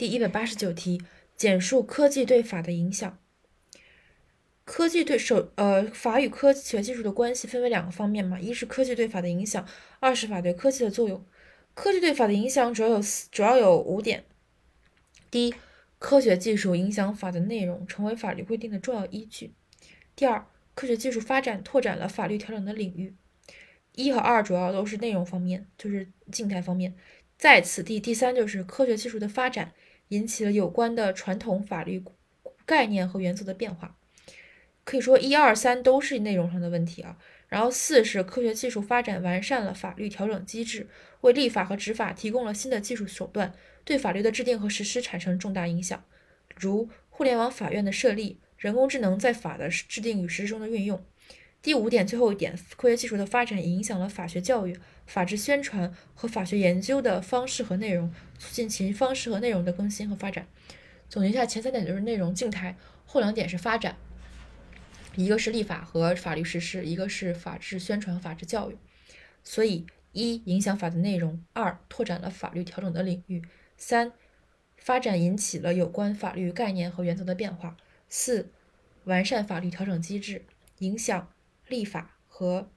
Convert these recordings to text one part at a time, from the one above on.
第一百八十九题，简述科技对法的影响。科技对手呃法与科学技术的关系分为两个方面嘛，一是科技对法的影响，二是法对科技的作用。科技对法的影响主要有主要有五点：第一，科学技术影响法的内容，成为法律规定的重要依据；第二，科学技术发展拓展了法律调整的领域。一和二主要都是内容方面，就是静态方面。在此第第三就是科学技术的发展引起了有关的传统法律概念和原则的变化。可以说一二三都是内容上的问题啊。然后四是科学技术发展完善了法律调整机制，为立法和执法提供了新的技术手段，对法律的制定和实施产生重大影响，如互联网法院的设立，人工智能在法的制定与实施中的运用。第五点，最后一点，科学技术的发展影响了法学教育、法治宣传和法学研究的方式和内容，促进其方式和内容的更新和发展。总结一下，前三点就是内容静态，后两点是发展。一个是立法和法律实施，一个是法治宣传、法治教育。所以，一影响法的内容，二拓展了法律调整的领域，三发展引起了有关法律概念和原则的变化，四完善法律调整机制，影响立法和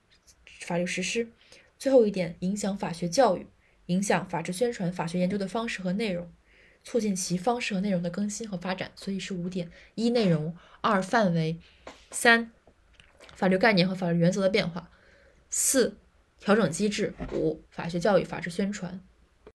法律实施。最后一点，影响法学教育，影响法治宣传、法学研究的方式和内容，促进其方式和内容的更新和发展。所以是五点：一内容，二范围。三、法律概念和法律原则的变化；四、调整机制；五、法学教育、法治宣传。